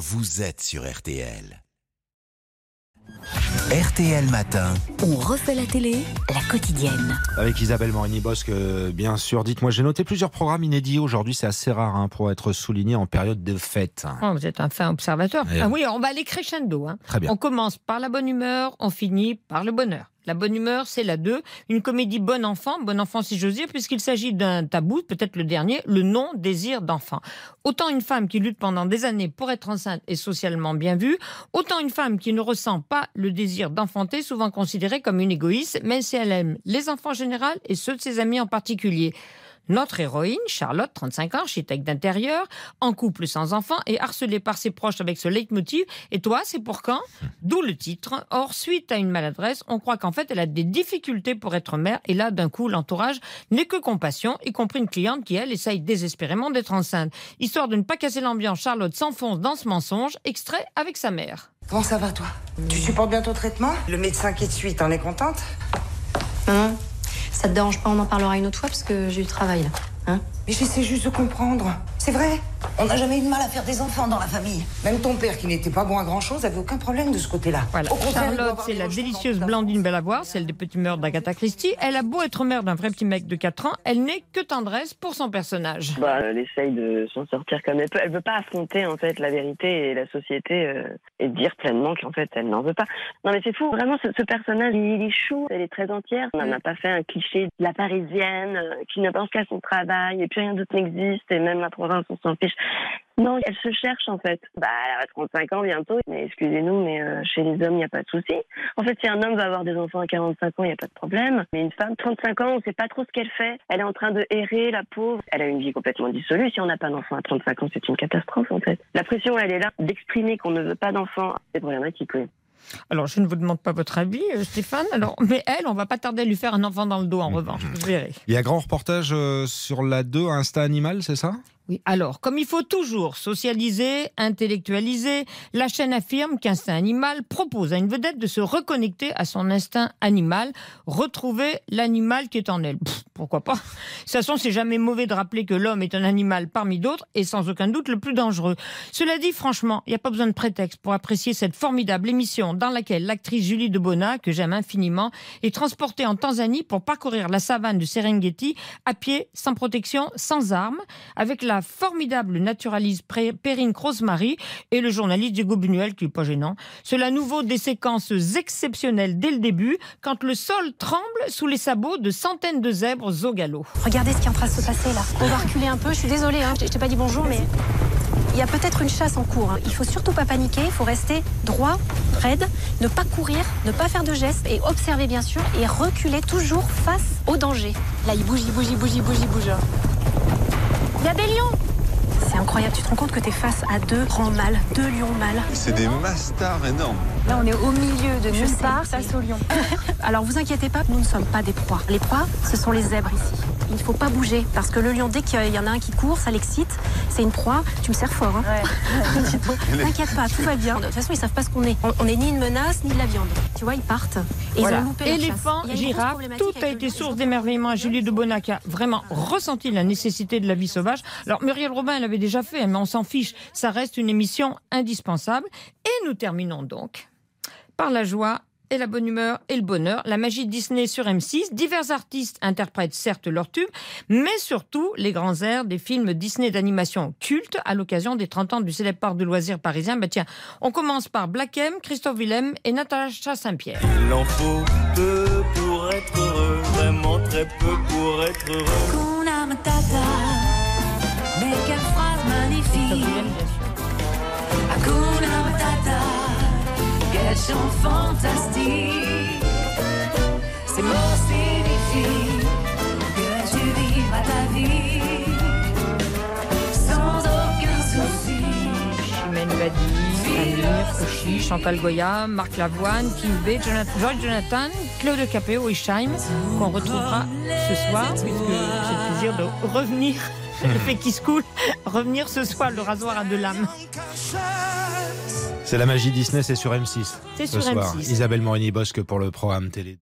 vous êtes sur RTL. RTL Matin. On refait la télé, la quotidienne. Avec Isabelle Morini-Bosque, euh, bien sûr. Dites-moi, j'ai noté plusieurs programmes inédits aujourd'hui. C'est assez rare hein, pour être souligné en période de fête. Oh, vous êtes un fin observateur. Et- Ah oui, on va aller crescendo. hein. Très bien. On commence par la bonne humeur, on finit par le bonheur. La bonne humeur, c'est la 2, une comédie bon enfant, bon enfant si j'ose dire, puisqu'il s'agit d'un tabou, peut-être le dernier, le non-désir d'enfant. Autant une femme qui lutte pendant des années pour être enceinte est socialement bien vue, autant une femme qui ne ressent pas le désir d'enfanter, souvent considérée comme une égoïste, même si elle aime les enfants en général et ceux de ses amis en particulier. Notre héroïne, Charlotte, 35 ans, architecte d'intérieur, en couple sans enfant et harcelée par ses proches avec ce leitmotiv. Et toi, c'est pour quand? D'où le titre. Or, suite à une maladresse, on croit qu'en fait, elle a des difficultés pour être mère. Et là, d'un coup, l'entourage n'est que compassion, y compris une cliente qui, elle, essaye désespérément d'être enceinte. Histoire de ne pas casser l'ambiance, Charlotte s'enfonce dans ce mensonge, extrait avec sa mère. Comment ça va, toi? Tu supportes bien ton traitement? Le médecin qui te suit, t'en es contente? Hein? Ça te dérange pas, on en parlera une autre fois parce que j'ai du travail là. Hein? Mais j'essaie juste de comprendre. C'est vrai? On n'a jamais eu de mal à faire des enfants dans la famille. Même ton père, qui n'était pas bon à grand-chose, avait aucun problème de ce côté-là. Voilà. Au Charlotte, c'est la délicieuse Blandine belle à voir, celle des petits mœurs d'Agatha Christie. Elle a beau être mère d'un vrai petit mec de 4 ans, elle n'est que tendresse pour son personnage. Bah, elle essaye de s'en sortir comme elle peut. Elle veut pas affronter en fait la vérité et la société euh, et dire pleinement qu'en fait elle n'en veut pas. Non mais c'est fou, vraiment ce, ce personnage il est chou, elle est très entière. On n'a pas fait un cliché de la parisienne euh, qui ne pense qu'à son travail et puis rien d'autre n'existe et même la province on s'en fiche. Non, elle se cherche en fait. Bah, elle a 35 ans bientôt, mais excusez-nous, mais euh, chez les hommes, il n'y a pas de souci. En fait, si un homme va avoir des enfants à 45 ans, il n'y a pas de problème. Mais une femme, 35 ans, on ne sait pas trop ce qu'elle fait. Elle est en train de errer, la pauvre. Elle a une vie complètement dissolue. Si on n'a pas d'enfant à 35 ans, c'est une catastrophe en fait. La pression, elle est là d'exprimer qu'on ne veut pas d'enfant. C'est problématique, oui. Alors, je ne vous demande pas votre avis, euh, Stéphane. Alors, mais elle, on va pas tarder à lui faire un enfant dans le dos, en revanche. Vous verrez. Il y a grand reportage euh, sur la 2 Insta Animal, c'est ça? Alors, comme il faut toujours socialiser, intellectualiser, la chaîne affirme qu'Instinct Animal propose à une vedette de se reconnecter à son instinct animal, retrouver l'animal qui est en elle. Pourquoi pas? De toute façon, c'est jamais mauvais de rappeler que l'homme est un animal parmi d'autres et sans aucun doute le plus dangereux. Cela dit, franchement, il n'y a pas besoin de prétexte pour apprécier cette formidable émission dans laquelle l'actrice Julie Debona, que j'aime infiniment, est transportée en Tanzanie pour parcourir la savane du Serengeti à pied, sans protection, sans armes, avec la formidable naturaliste Perrine Rosemary et le journaliste Diego Buñuel, qui est pas gênant. Cela nous vaut des séquences exceptionnelles dès le début, quand le sol tremble sous les sabots de centaines de zèbres au galop. Regardez ce qui est en train de se passer là. On va reculer un peu, je suis désolée, hein. je t'ai pas dit bonjour, mais il y a peut-être une chasse en cours. hein. Il faut surtout pas paniquer, il faut rester droit, raide, ne pas courir, ne pas faire de gestes et observer bien sûr et reculer toujours face au danger. Là, il bouge, il bouge, il bouge, il bouge, il bouge. Il y incroyable, tu te rends compte que tu es face à deux grands mâles, deux lions mâles. C'est des mastars énormes. Là, on est au milieu de nulle part, face au lion. Alors, vous inquiétez pas, nous ne sommes pas des proies. Les proies, ce sont les zèbres ici. Il ne faut pas bouger parce que le lion, dès qu'il y en a un qui court, ça l'excite. C'est une proie. Tu me sers fort. Hein T'inquiète pas, tout va bien. De toute façon, ils savent pas ce qu'on est. On- n'est ni une menace ni de la viande. Tu vois, ils partent. Et Voilà. ils ont loupé girafes, problématique tout a été source d'émerveillement à Julie de Bonac qui a vraiment ressenti la nécessité de la vie sauvage. Alors Muriel Robin, elle avait déjà fait, mais on s'en fiche. Ça reste une émission indispensable. Et nous terminons donc par la joie et la bonne humeur et le bonheur, la magie de Disney sur M6. Divers artistes interprètent certes leurs tubes, mais surtout les grands airs des films Disney d'animation cultes à l'occasion des 30 ans du célèbre parc de loisirs parisien. Bah tiens, on commence par Black M, Christophe Willem et Natacha Saint-Pierre. Il en faut peu pour être heureux, vraiment très peu pour être heureux. Kuna Matata, mais magnifique. Hakuna Matata, quel chant fantastique. Ces mots signifient que tu vivras ta vie sans aucun souci. Chimène Badi, Fouchi, Chantal Goya, Marc Lavoine, Kim B, George Jonathan, Claude Capéo et Scheim, qu'on retrouvera ce soir, puisque j'ai le plaisir de revenir, l'effet qui se coule, revenir ce soir, le rasoir à deux lames. C'est la magie Disney, c'est sur M6. C'est ce sur soir. M6. Isabelle Morini-Bosque pour le programme télé.